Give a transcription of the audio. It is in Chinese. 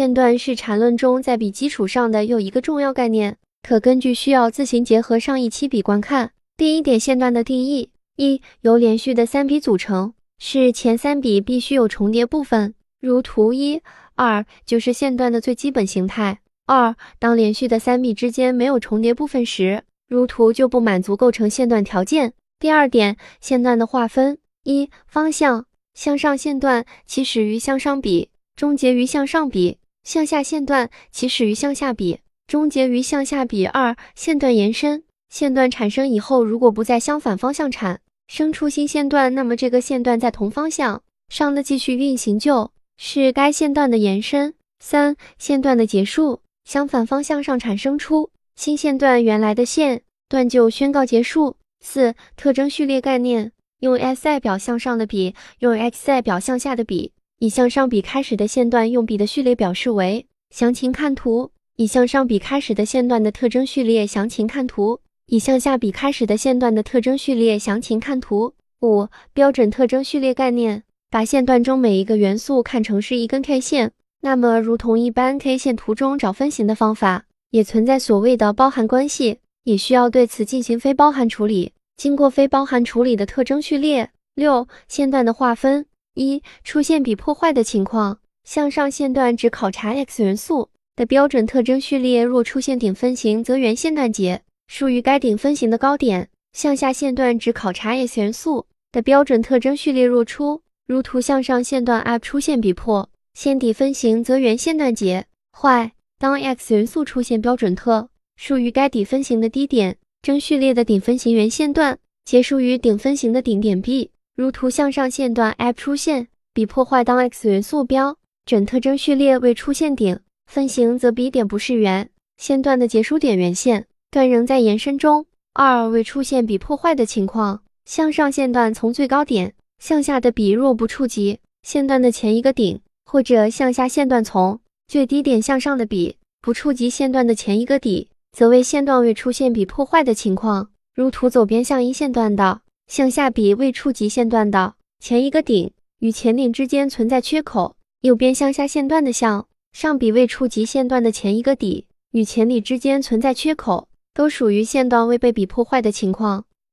线段是缠论中在笔基础上的又一个重要概念，可根据需要自行结合上一期笔观看。第一点，线段的定义：一、由连续的三笔组成，是前三笔必须有重叠部分，如图一、二就是线段的最基本形态。二、当连续的三笔之间没有重叠部分时，如图就不满足构成线段条件。第二点，线段的划分：一、方向，向上线段起始于向上笔，终结于向上笔。向下线段起始于向下笔，终结于向下笔。二、线段延伸，线段产生以后，如果不在相反方向产生出新线段，那么这个线段在同方向上的继续运行就是该线段的延伸。三、线段的结束，相反方向上产生出新线段，原来的线段就宣告结束。四、特征序列概念，用 S 代表向上的笔，用 X 代表向下的笔。以向上笔开始的线段用笔的序列表示为，详情看图。以向上笔开始的线段的特征序列详情看图。以向下笔开始的线段的特征序列详情看图。五、标准特征序列概念，把线段中每一个元素看成是一根 K 线，那么如同一般 K 线图中找分型的方法，也存在所谓的包含关系，也需要对此进行非包含处理。经过非包含处理的特征序列。六、线段的划分。一、出现比破坏的情况，向上线段只考察 X 元素的标准特征序列，若出现顶分型，则原线段节属于该顶分型的高点；向下线段只考察 X 元素的标准特征序列，若出如图向上线段 up 出现比破线底分型，则原线段节坏。当 X 元素出现标准特属于该底分型的低点，征序列的顶分型原线段结束于顶分型的顶点 B。如图向上线段 F 出现比破坏，当 X 元素标准特征序列未出现顶分型，则 B 点不是圆线段的结束点，圆线段仍在延伸中。二、未出现比破坏的情况，向上线段从最高点向下的比若不触及线段的前一个顶，或者向下线段从最低点向上的比不触及线段的前一个底，则为线段未出现比破坏的情况。如图左边向一线段的。向下笔未触及线段的前一个顶与前顶之间存在缺口，右边向下线段的向上笔未触及线段的前一个底与前底之间存在缺口，都属于线段未被笔破坏的情况。